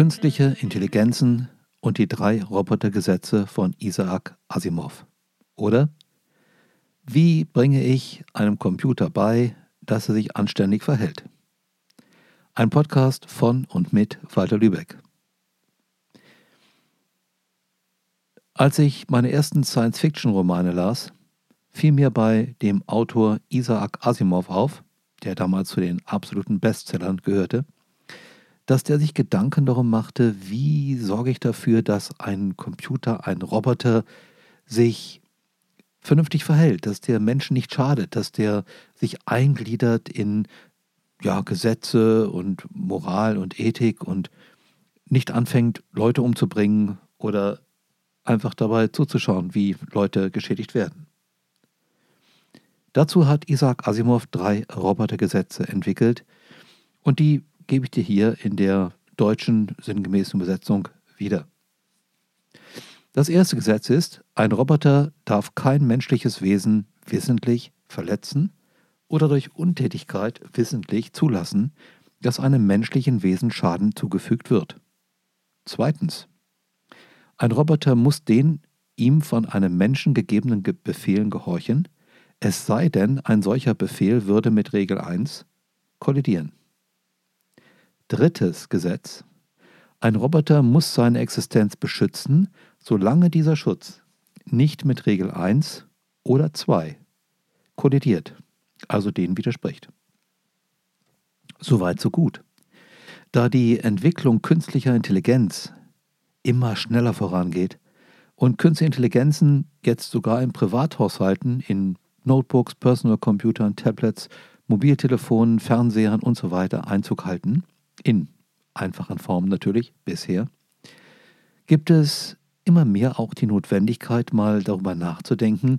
Künstliche Intelligenzen und die drei Robotergesetze von Isaac Asimov. Oder wie bringe ich einem Computer bei, dass er sich anständig verhält? Ein Podcast von und mit Walter Lübeck. Als ich meine ersten Science-Fiction-Romane las, fiel mir bei dem Autor Isaac Asimov auf, der damals zu den absoluten Bestsellern gehörte, dass der sich Gedanken darum machte, wie sorge ich dafür, dass ein Computer, ein Roboter sich vernünftig verhält, dass der Menschen nicht schadet, dass der sich eingliedert in ja, Gesetze und Moral und Ethik und nicht anfängt, Leute umzubringen oder einfach dabei zuzuschauen, wie Leute geschädigt werden. Dazu hat Isaac Asimov drei Robotergesetze entwickelt und die gebe ich dir hier in der deutschen sinngemäßen Übersetzung wieder. Das erste Gesetz ist, ein Roboter darf kein menschliches Wesen wissentlich verletzen oder durch Untätigkeit wissentlich zulassen, dass einem menschlichen Wesen Schaden zugefügt wird. Zweitens. Ein Roboter muss den ihm von einem Menschen gegebenen Befehlen gehorchen, es sei denn, ein solcher Befehl würde mit Regel 1 kollidieren. Drittes Gesetz. Ein Roboter muss seine Existenz beschützen, solange dieser Schutz nicht mit Regel 1 oder 2 kollidiert, also denen widerspricht. Soweit so gut. Da die Entwicklung künstlicher Intelligenz immer schneller vorangeht und künstliche Intelligenzen jetzt sogar in Privathaushalten, in Notebooks, Personal Computern, Tablets, Mobiltelefonen, Fernsehern und so Einzug halten, in einfachen Formen natürlich bisher, gibt es immer mehr auch die Notwendigkeit, mal darüber nachzudenken,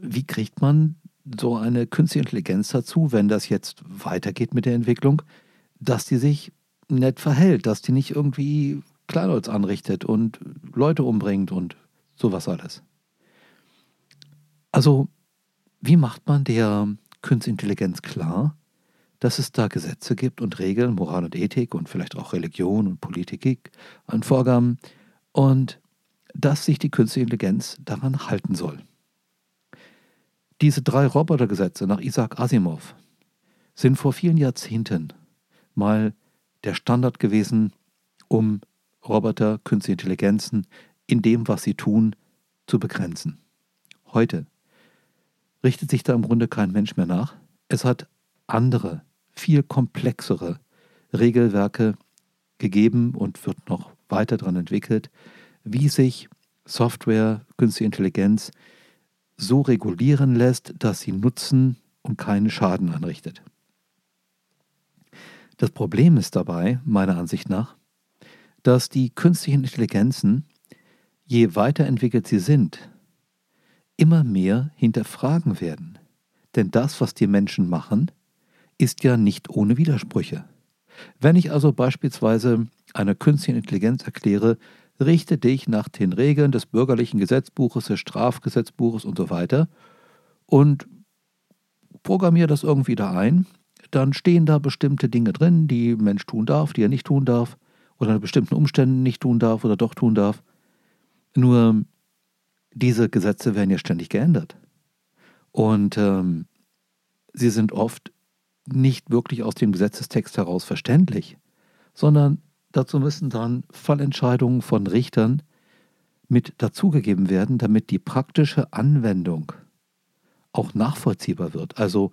wie kriegt man so eine künstliche Intelligenz dazu, wenn das jetzt weitergeht mit der Entwicklung, dass die sich nett verhält, dass die nicht irgendwie Kleinholz anrichtet und Leute umbringt und sowas alles. Also, wie macht man der Künstliche Intelligenz klar, dass es da Gesetze gibt und Regeln, Moral und Ethik und vielleicht auch Religion und Politik an Vorgaben und dass sich die künstliche Intelligenz daran halten soll. Diese drei Robotergesetze nach Isaac Asimov sind vor vielen Jahrzehnten mal der Standard gewesen, um Roboter, künstliche Intelligenzen in dem, was sie tun, zu begrenzen. Heute richtet sich da im Grunde kein Mensch mehr nach. Es hat andere viel komplexere Regelwerke gegeben und wird noch weiter daran entwickelt, wie sich Software, künstliche Intelligenz so regulieren lässt, dass sie Nutzen und keinen Schaden anrichtet. Das Problem ist dabei, meiner Ansicht nach, dass die künstlichen Intelligenzen, je weiterentwickelt sie sind, immer mehr hinterfragen werden. Denn das, was die Menschen machen, ist ja nicht ohne Widersprüche. Wenn ich also beispielsweise einer künstlichen Intelligenz erkläre, richte dich nach den Regeln des bürgerlichen Gesetzbuches, des Strafgesetzbuches und so weiter und programmiere das irgendwie da ein, dann stehen da bestimmte Dinge drin, die ein Mensch tun darf, die er nicht tun darf oder unter bestimmten Umständen nicht tun darf oder doch tun darf. Nur diese Gesetze werden ja ständig geändert. Und ähm, sie sind oft nicht wirklich aus dem Gesetzestext heraus verständlich, sondern dazu müssen dann Fallentscheidungen von Richtern mit dazugegeben werden, damit die praktische Anwendung auch nachvollziehbar wird. Also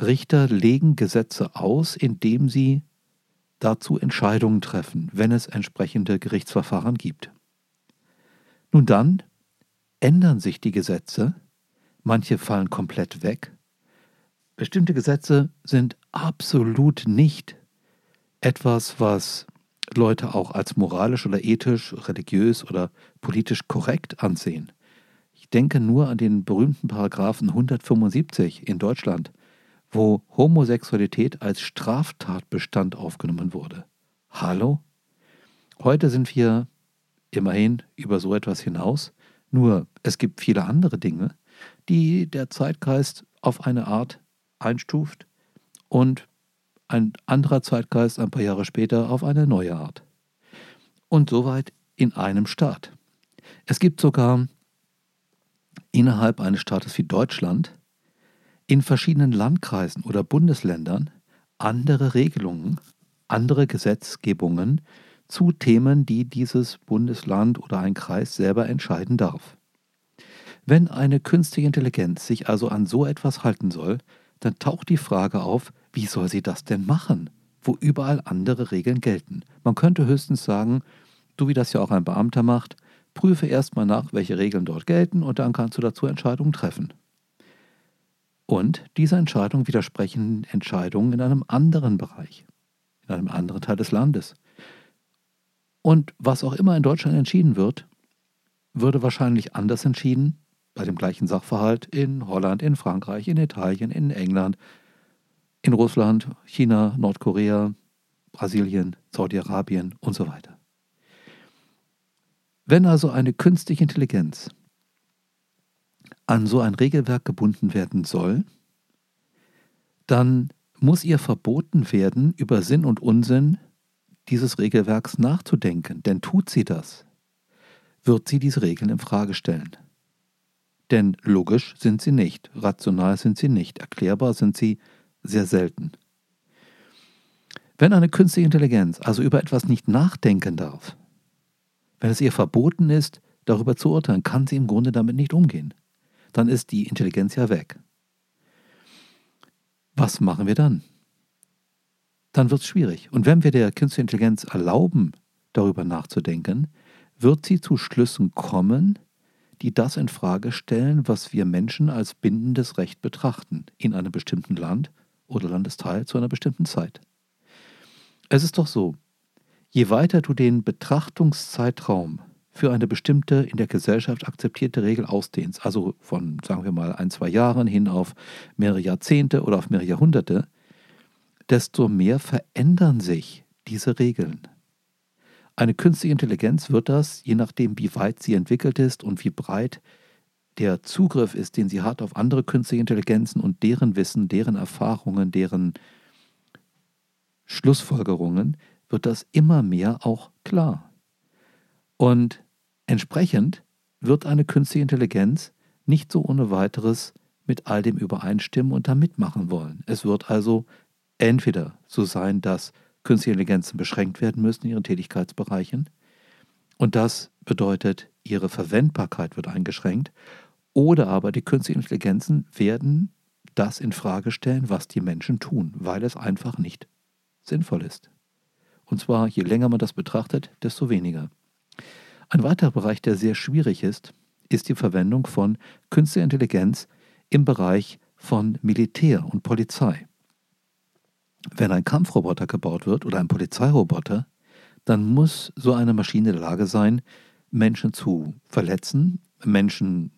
Richter legen Gesetze aus, indem sie dazu Entscheidungen treffen, wenn es entsprechende Gerichtsverfahren gibt. Nun dann ändern sich die Gesetze, manche fallen komplett weg Bestimmte Gesetze sind absolut nicht etwas, was Leute auch als moralisch oder ethisch, religiös oder politisch korrekt ansehen. Ich denke nur an den berühmten Paragraphen 175 in Deutschland, wo Homosexualität als Straftatbestand aufgenommen wurde. Hallo? Heute sind wir immerhin über so etwas hinaus, nur es gibt viele andere Dinge, die der Zeitgeist auf eine Art einstuft und ein anderer Zeitgeist ein paar Jahre später auf eine neue Art. und soweit in einem Staat. Es gibt sogar innerhalb eines Staates wie Deutschland in verschiedenen Landkreisen oder Bundesländern andere Regelungen, andere Gesetzgebungen zu Themen, die dieses Bundesland oder ein Kreis selber entscheiden darf. Wenn eine künstliche Intelligenz sich also an so etwas halten soll, dann taucht die Frage auf, wie soll sie das denn machen, wo überall andere Regeln gelten. Man könnte höchstens sagen, du wie das ja auch ein Beamter macht, prüfe erstmal nach, welche Regeln dort gelten und dann kannst du dazu Entscheidungen treffen. Und diese Entscheidungen widersprechen Entscheidungen in einem anderen Bereich, in einem anderen Teil des Landes. Und was auch immer in Deutschland entschieden wird, würde wahrscheinlich anders entschieden bei dem gleichen Sachverhalt in Holland, in Frankreich, in Italien, in England, in Russland, China, Nordkorea, Brasilien, Saudi-Arabien und so weiter. Wenn also eine künstliche Intelligenz an so ein Regelwerk gebunden werden soll, dann muss ihr verboten werden, über Sinn und Unsinn dieses Regelwerks nachzudenken. Denn tut sie das, wird sie diese Regeln in Frage stellen. Denn logisch sind sie nicht, rational sind sie nicht, erklärbar sind sie sehr selten. Wenn eine künstliche Intelligenz also über etwas nicht nachdenken darf, wenn es ihr verboten ist, darüber zu urteilen, kann sie im Grunde damit nicht umgehen dann ist die Intelligenz ja weg. Was machen wir dann? Dann wird es schwierig. Und wenn wir der künstlichen Intelligenz erlauben, darüber nachzudenken, wird sie zu Schlüssen kommen, die das in Frage stellen, was wir Menschen als bindendes Recht betrachten, in einem bestimmten Land oder Landesteil zu einer bestimmten Zeit. Es ist doch so, je weiter du den Betrachtungszeitraum für eine bestimmte in der Gesellschaft akzeptierte Regel ausdehnst, also von, sagen wir mal, ein, zwei Jahren hin auf mehrere Jahrzehnte oder auf mehrere Jahrhunderte, desto mehr verändern sich diese Regeln. Eine künstliche Intelligenz wird das, je nachdem, wie weit sie entwickelt ist und wie breit der Zugriff ist, den sie hat auf andere künstliche Intelligenzen und deren Wissen, deren Erfahrungen, deren Schlussfolgerungen, wird das immer mehr auch klar. Und Entsprechend wird eine künstliche Intelligenz nicht so ohne weiteres mit all dem übereinstimmen und da mitmachen wollen. Es wird also entweder so sein, dass künstliche Intelligenzen beschränkt werden müssen in ihren Tätigkeitsbereichen und das bedeutet, ihre Verwendbarkeit wird eingeschränkt oder aber die künstlichen Intelligenzen werden das in Frage stellen, was die Menschen tun, weil es einfach nicht sinnvoll ist. Und zwar, je länger man das betrachtet, desto weniger. Ein weiterer Bereich, der sehr schwierig ist, ist die Verwendung von künstlicher Intelligenz im Bereich von Militär und Polizei. Wenn ein Kampfroboter gebaut wird oder ein Polizeiroboter, dann muss so eine Maschine in der Lage sein, Menschen zu verletzen, Menschen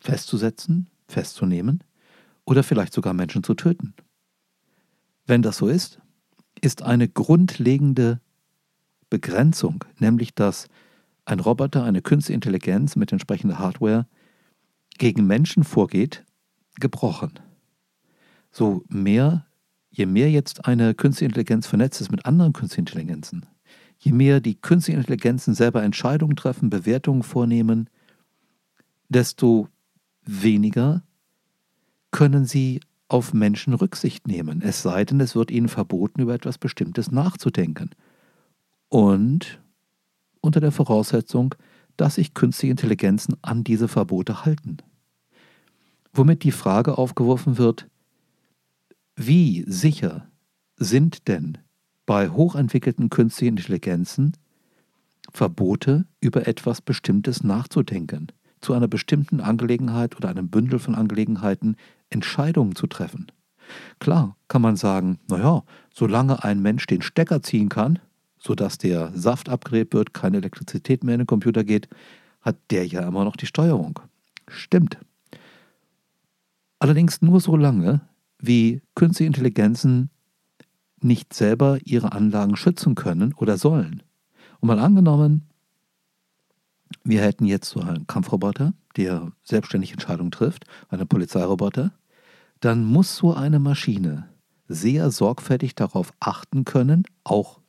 festzusetzen, festzunehmen oder vielleicht sogar Menschen zu töten. Wenn das so ist, ist eine grundlegende Begrenzung, nämlich dass ein Roboter, eine künstliche Intelligenz mit entsprechender Hardware gegen Menschen vorgeht, gebrochen. So mehr, je mehr jetzt eine künstliche Intelligenz vernetzt ist mit anderen künstlichen Intelligenzen, je mehr die künstlichen Intelligenzen selber Entscheidungen treffen, Bewertungen vornehmen, desto weniger können sie auf Menschen Rücksicht nehmen, es sei denn, es wird ihnen verboten, über etwas Bestimmtes nachzudenken. Und unter der Voraussetzung, dass sich künstliche Intelligenzen an diese Verbote halten. Womit die Frage aufgeworfen wird, wie sicher sind denn bei hochentwickelten künstlichen Intelligenzen Verbote über etwas Bestimmtes nachzudenken, zu einer bestimmten Angelegenheit oder einem Bündel von Angelegenheiten Entscheidungen zu treffen. Klar kann man sagen, naja, solange ein Mensch den Stecker ziehen kann, sodass der Saft abgräbt wird, keine Elektrizität mehr in den Computer geht, hat der ja immer noch die Steuerung. Stimmt. Allerdings nur so lange, wie künstliche Intelligenzen nicht selber ihre Anlagen schützen können oder sollen. Und mal angenommen, wir hätten jetzt so einen Kampfroboter, der selbstständig Entscheidungen trifft, einen Polizeiroboter, dann muss so eine Maschine sehr sorgfältig darauf achten können, auch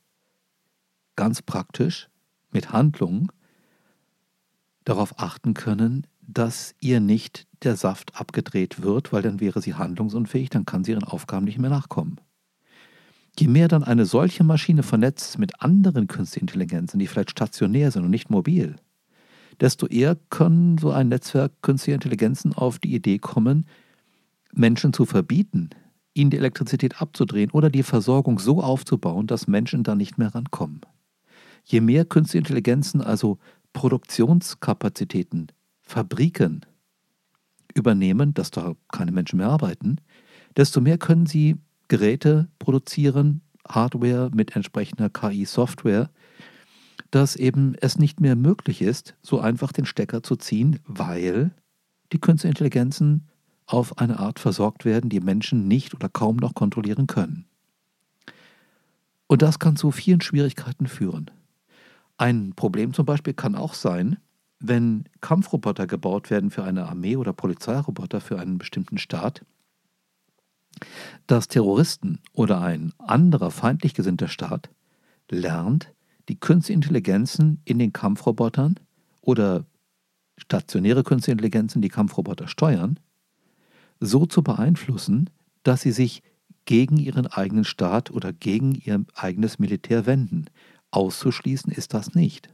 ganz praktisch mit Handlungen darauf achten können, dass ihr nicht der Saft abgedreht wird, weil dann wäre sie handlungsunfähig, dann kann sie ihren Aufgaben nicht mehr nachkommen. Je mehr dann eine solche Maschine vernetzt mit anderen künstlichen Intelligenzen, die vielleicht stationär sind und nicht mobil, desto eher können so ein Netzwerk künstlicher Intelligenzen auf die Idee kommen, Menschen zu verbieten, ihnen die Elektrizität abzudrehen oder die Versorgung so aufzubauen, dass Menschen da nicht mehr rankommen. Je mehr künstliche Intelligenzen, also Produktionskapazitäten, Fabriken übernehmen, dass da keine Menschen mehr arbeiten, desto mehr können sie Geräte produzieren, Hardware mit entsprechender KI-Software, dass eben es nicht mehr möglich ist, so einfach den Stecker zu ziehen, weil die künstlichen Intelligenzen auf eine Art versorgt werden, die Menschen nicht oder kaum noch kontrollieren können. Und das kann zu vielen Schwierigkeiten führen. Ein Problem zum Beispiel kann auch sein, wenn Kampfroboter gebaut werden für eine Armee oder Polizeiroboter für einen bestimmten Staat, dass Terroristen oder ein anderer feindlich gesinnter Staat lernt, die künstliche Intelligenzen in den Kampfrobotern oder stationäre künstliche Intelligenzen, die Kampfroboter steuern, so zu beeinflussen, dass sie sich gegen ihren eigenen Staat oder gegen ihr eigenes Militär wenden. Auszuschließen ist das nicht.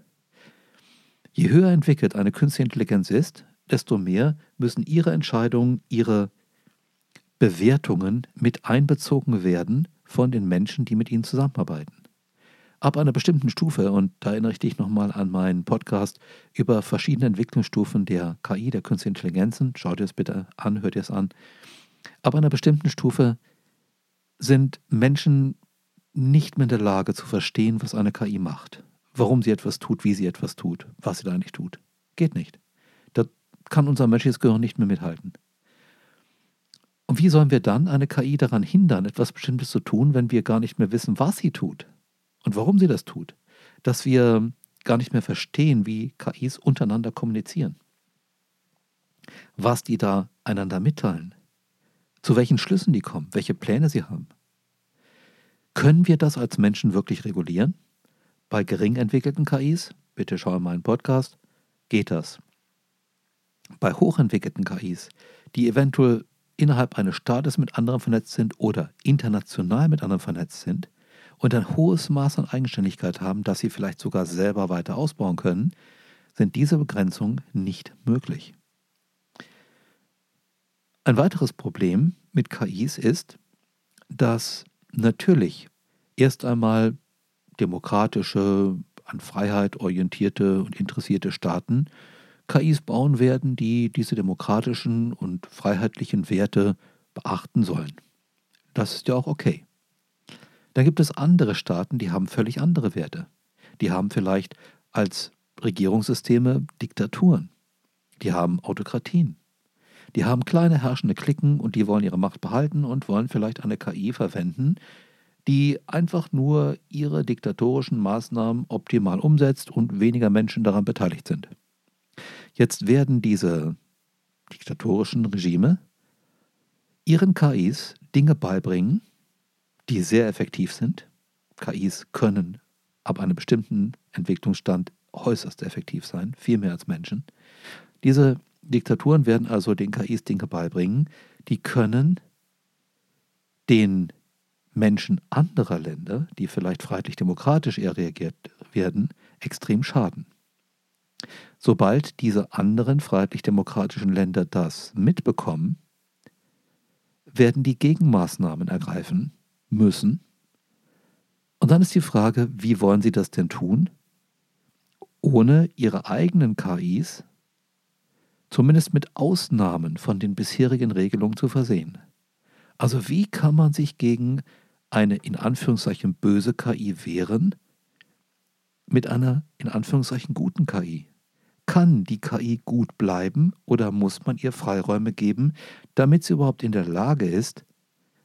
Je höher entwickelt eine künstliche Intelligenz ist, desto mehr müssen ihre Entscheidungen, ihre Bewertungen mit einbezogen werden von den Menschen, die mit ihnen zusammenarbeiten. Ab einer bestimmten Stufe, und da erinnere ich dich nochmal an meinen Podcast über verschiedene Entwicklungsstufen der KI, der künstlichen Intelligenzen, schau dir es bitte an, hör dir es an. Ab einer bestimmten Stufe sind Menschen nicht mehr in der Lage zu verstehen, was eine KI macht warum sie etwas tut, wie sie etwas tut, was sie da eigentlich tut. Geht nicht. Da kann unser menschliches Gehirn nicht mehr mithalten. Und wie sollen wir dann eine KI daran hindern, etwas Bestimmtes zu tun, wenn wir gar nicht mehr wissen, was sie tut und warum sie das tut? Dass wir gar nicht mehr verstehen, wie KIs untereinander kommunizieren. Was die da einander mitteilen. Zu welchen Schlüssen die kommen, welche Pläne sie haben. Können wir das als Menschen wirklich regulieren? Bei gering entwickelten KIs, bitte schau in meinen Podcast, geht das. Bei hochentwickelten KIs, die eventuell innerhalb eines Staates mit anderen vernetzt sind oder international mit anderen vernetzt sind und ein hohes Maß an Eigenständigkeit haben, dass sie vielleicht sogar selber weiter ausbauen können, sind diese Begrenzungen nicht möglich. Ein weiteres Problem mit KIs ist, dass natürlich erst einmal demokratische, an Freiheit orientierte und interessierte Staaten KIs bauen werden, die diese demokratischen und freiheitlichen Werte beachten sollen. Das ist ja auch okay. Dann gibt es andere Staaten, die haben völlig andere Werte. Die haben vielleicht als Regierungssysteme Diktaturen. Die haben Autokratien. Die haben kleine herrschende Klicken und die wollen ihre Macht behalten und wollen vielleicht eine KI verwenden, die einfach nur ihre diktatorischen Maßnahmen optimal umsetzt und weniger Menschen daran beteiligt sind. Jetzt werden diese diktatorischen Regime ihren KIs Dinge beibringen, die sehr effektiv sind. KIs können ab einem bestimmten Entwicklungsstand äußerst effektiv sein, viel mehr als Menschen. Diese Diktaturen werden also den KIs Dinge beibringen, die können den Menschen anderer Länder, die vielleicht freiheitlich-demokratisch eher reagiert werden, extrem schaden. Sobald diese anderen freiheitlich-demokratischen Länder das mitbekommen, werden die Gegenmaßnahmen ergreifen müssen. Und dann ist die Frage, wie wollen sie das denn tun, ohne ihre eigenen KIs zumindest mit Ausnahmen von den bisherigen Regelungen zu versehen. Also wie kann man sich gegen eine in Anführungszeichen böse KI wehren mit einer in Anführungszeichen guten KI? Kann die KI gut bleiben oder muss man ihr Freiräume geben, damit sie überhaupt in der Lage ist,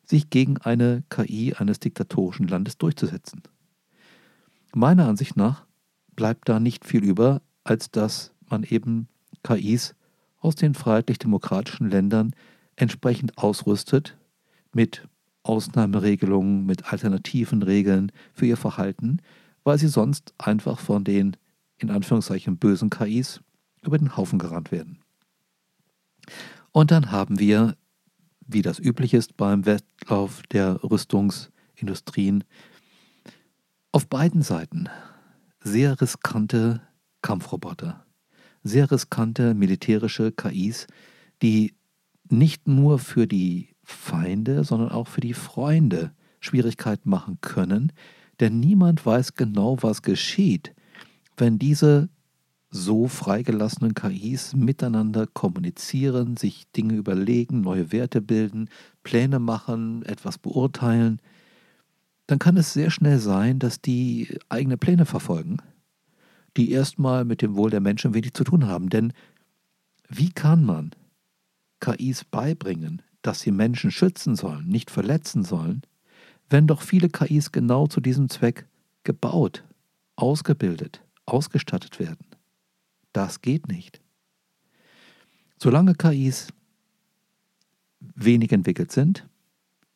sich gegen eine KI eines diktatorischen Landes durchzusetzen? Meiner Ansicht nach bleibt da nicht viel über, als dass man eben KIs aus den freiheitlich-demokratischen Ländern entsprechend ausrüstet mit Ausnahmeregelungen, mit alternativen Regeln für ihr Verhalten, weil sie sonst einfach von den in Anführungszeichen bösen KIs über den Haufen gerannt werden. Und dann haben wir, wie das üblich ist beim Wettlauf der Rüstungsindustrien, auf beiden Seiten sehr riskante Kampfroboter, sehr riskante militärische KIs, die nicht nur für die Feinde, sondern auch für die Freunde Schwierigkeiten machen können, denn niemand weiß genau, was geschieht, wenn diese so freigelassenen KIs miteinander kommunizieren, sich Dinge überlegen, neue Werte bilden, Pläne machen, etwas beurteilen, dann kann es sehr schnell sein, dass die eigene Pläne verfolgen, die erstmal mit dem Wohl der Menschen wenig zu tun haben. Denn wie kann man KIs beibringen, dass sie Menschen schützen sollen, nicht verletzen sollen, wenn doch viele KIs genau zu diesem Zweck gebaut, ausgebildet, ausgestattet werden. Das geht nicht. Solange KIs wenig entwickelt sind,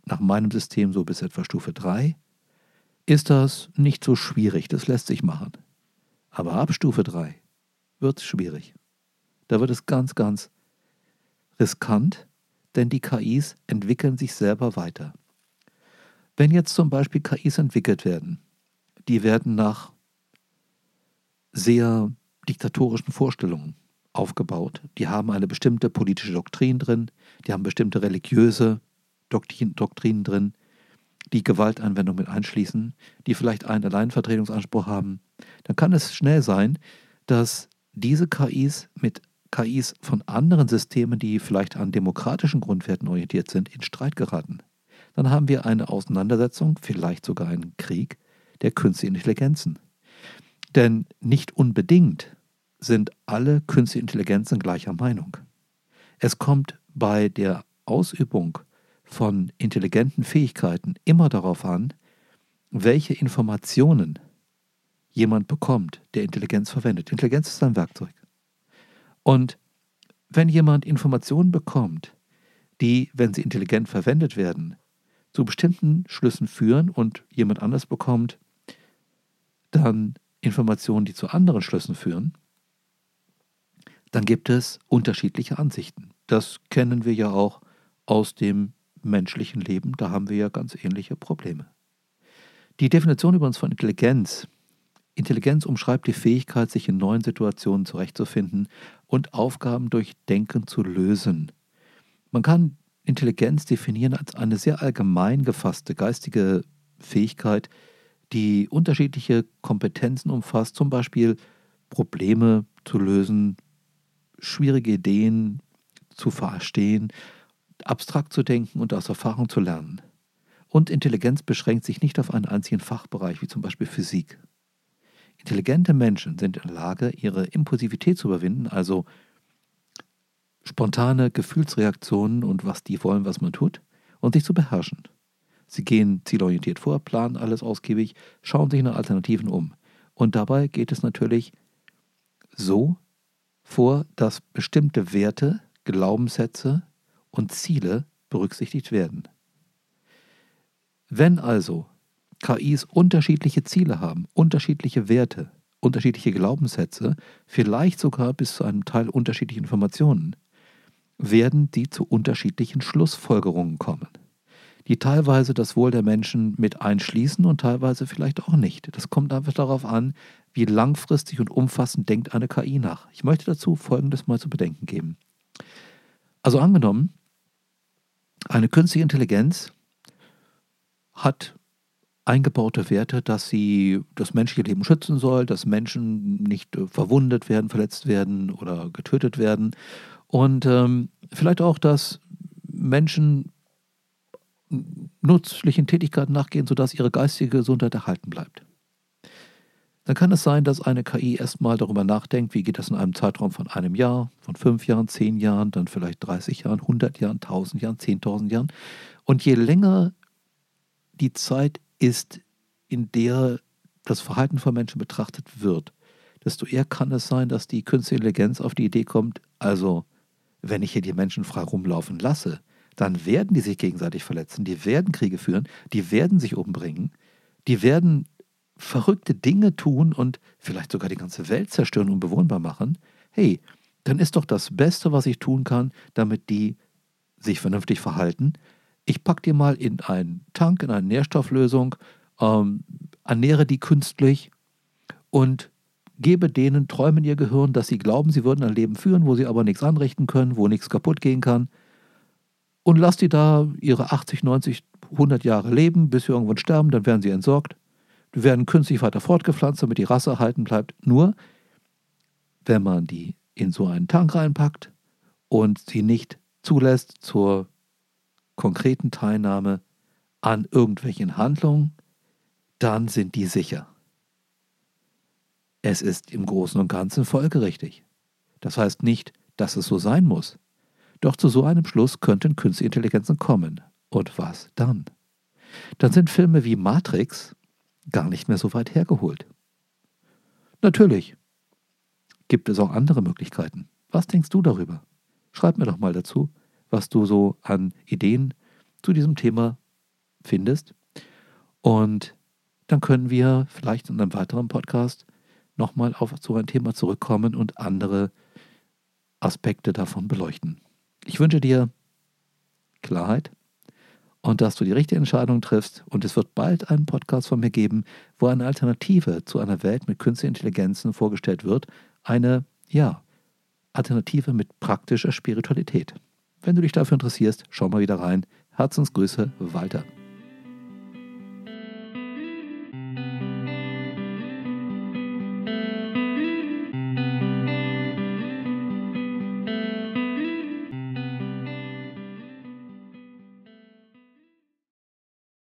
nach meinem System so bis etwa Stufe 3, ist das nicht so schwierig, das lässt sich machen. Aber ab Stufe 3 wird es schwierig. Da wird es ganz, ganz riskant, denn die KIs entwickeln sich selber weiter. Wenn jetzt zum Beispiel KIs entwickelt werden, die werden nach sehr diktatorischen Vorstellungen aufgebaut. Die haben eine bestimmte politische Doktrin drin, die haben bestimmte religiöse Doktrin, Doktrinen drin, die Gewaltanwendung mit einschließen, die vielleicht einen Alleinvertretungsanspruch haben, dann kann es schnell sein, dass diese KIs mit KIs von anderen Systemen, die vielleicht an demokratischen Grundwerten orientiert sind, in Streit geraten dann haben wir eine Auseinandersetzung, vielleicht sogar einen Krieg der künstlichen Intelligenzen. Denn nicht unbedingt sind alle künstliche Intelligenzen gleicher Meinung. Es kommt bei der Ausübung von intelligenten Fähigkeiten immer darauf an, welche Informationen jemand bekommt, der Intelligenz verwendet. Intelligenz ist ein Werkzeug. Und wenn jemand Informationen bekommt, die, wenn sie intelligent verwendet werden, zu bestimmten Schlüssen führen und jemand anders bekommt dann Informationen, die zu anderen Schlüssen führen, dann gibt es unterschiedliche Ansichten. Das kennen wir ja auch aus dem menschlichen Leben, da haben wir ja ganz ähnliche Probleme. Die Definition übrigens von Intelligenz. Intelligenz umschreibt die Fähigkeit, sich in neuen Situationen zurechtzufinden und Aufgaben durch Denken zu lösen. Man kann Intelligenz definieren als eine sehr allgemein gefasste geistige Fähigkeit, die unterschiedliche Kompetenzen umfasst, zum Beispiel Probleme zu lösen, schwierige Ideen zu verstehen, abstrakt zu denken und aus Erfahrung zu lernen. Und Intelligenz beschränkt sich nicht auf einen einzigen Fachbereich, wie zum Beispiel Physik. Intelligente Menschen sind in der Lage, ihre Impulsivität zu überwinden, also spontane Gefühlsreaktionen und was die wollen, was man tut, und sich zu beherrschen. Sie gehen zielorientiert vor, planen alles ausgiebig, schauen sich nach Alternativen um. Und dabei geht es natürlich so vor, dass bestimmte Werte, Glaubenssätze und Ziele berücksichtigt werden. Wenn also KIs unterschiedliche Ziele haben, unterschiedliche Werte, unterschiedliche Glaubenssätze, vielleicht sogar bis zu einem Teil unterschiedliche Informationen, werden die zu unterschiedlichen Schlussfolgerungen kommen, die teilweise das Wohl der Menschen mit einschließen und teilweise vielleicht auch nicht. Das kommt einfach darauf an, wie langfristig und umfassend denkt eine KI nach. Ich möchte dazu Folgendes mal zu bedenken geben. Also angenommen, eine künstliche Intelligenz hat eingebaute Werte, dass sie das menschliche Leben schützen soll, dass Menschen nicht verwundet werden, verletzt werden oder getötet werden und ähm, vielleicht auch, dass Menschen nützlichen Tätigkeiten nachgehen, sodass ihre geistige Gesundheit erhalten bleibt. Dann kann es sein, dass eine KI erstmal darüber nachdenkt, wie geht das in einem Zeitraum von einem Jahr, von fünf Jahren, zehn Jahren, dann vielleicht 30 Jahren, 100 Jahren, 1000 Jahren, 10.000 Jahren. Und je länger die Zeit ist, in der das Verhalten von Menschen betrachtet wird, desto eher kann es sein, dass die künstliche Intelligenz auf die Idee kommt, also wenn ich hier die Menschen frei rumlaufen lasse, dann werden die sich gegenseitig verletzen, die werden Kriege führen, die werden sich umbringen, die werden verrückte Dinge tun und vielleicht sogar die ganze Welt zerstören und bewohnbar machen, hey, dann ist doch das Beste, was ich tun kann, damit die sich vernünftig verhalten. Ich packe die mal in einen Tank, in eine Nährstofflösung, ähm, ernähre die künstlich und gebe denen Träume in ihr Gehirn, dass sie glauben, sie würden ein Leben führen, wo sie aber nichts anrichten können, wo nichts kaputt gehen kann. Und lass die da ihre 80, 90, 100 Jahre leben, bis sie irgendwann sterben, dann werden sie entsorgt. Die werden künstlich weiter fortgepflanzt, damit die Rasse erhalten bleibt. Nur, wenn man die in so einen Tank reinpackt und sie nicht zulässt zur konkreten Teilnahme an irgendwelchen Handlungen, dann sind die sicher. Es ist im Großen und Ganzen folgerichtig. Das heißt nicht, dass es so sein muss. Doch zu so einem Schluss könnten künstliche Intelligenzen kommen. Und was dann? Dann sind Filme wie Matrix gar nicht mehr so weit hergeholt. Natürlich gibt es auch andere Möglichkeiten. Was denkst du darüber? Schreib mir doch mal dazu, was du so an Ideen zu diesem Thema findest. Und dann können wir vielleicht in einem weiteren Podcast nochmal auf so ein Thema zurückkommen und andere Aspekte davon beleuchten. Ich wünsche dir Klarheit und dass du die richtige Entscheidung triffst. Und es wird bald einen Podcast von mir geben, wo eine Alternative zu einer Welt mit künstlichen Intelligenzen vorgestellt wird. Eine, ja, Alternative mit praktischer Spiritualität. Wenn du dich dafür interessierst, schau mal wieder rein. Herzensgrüße, Walter.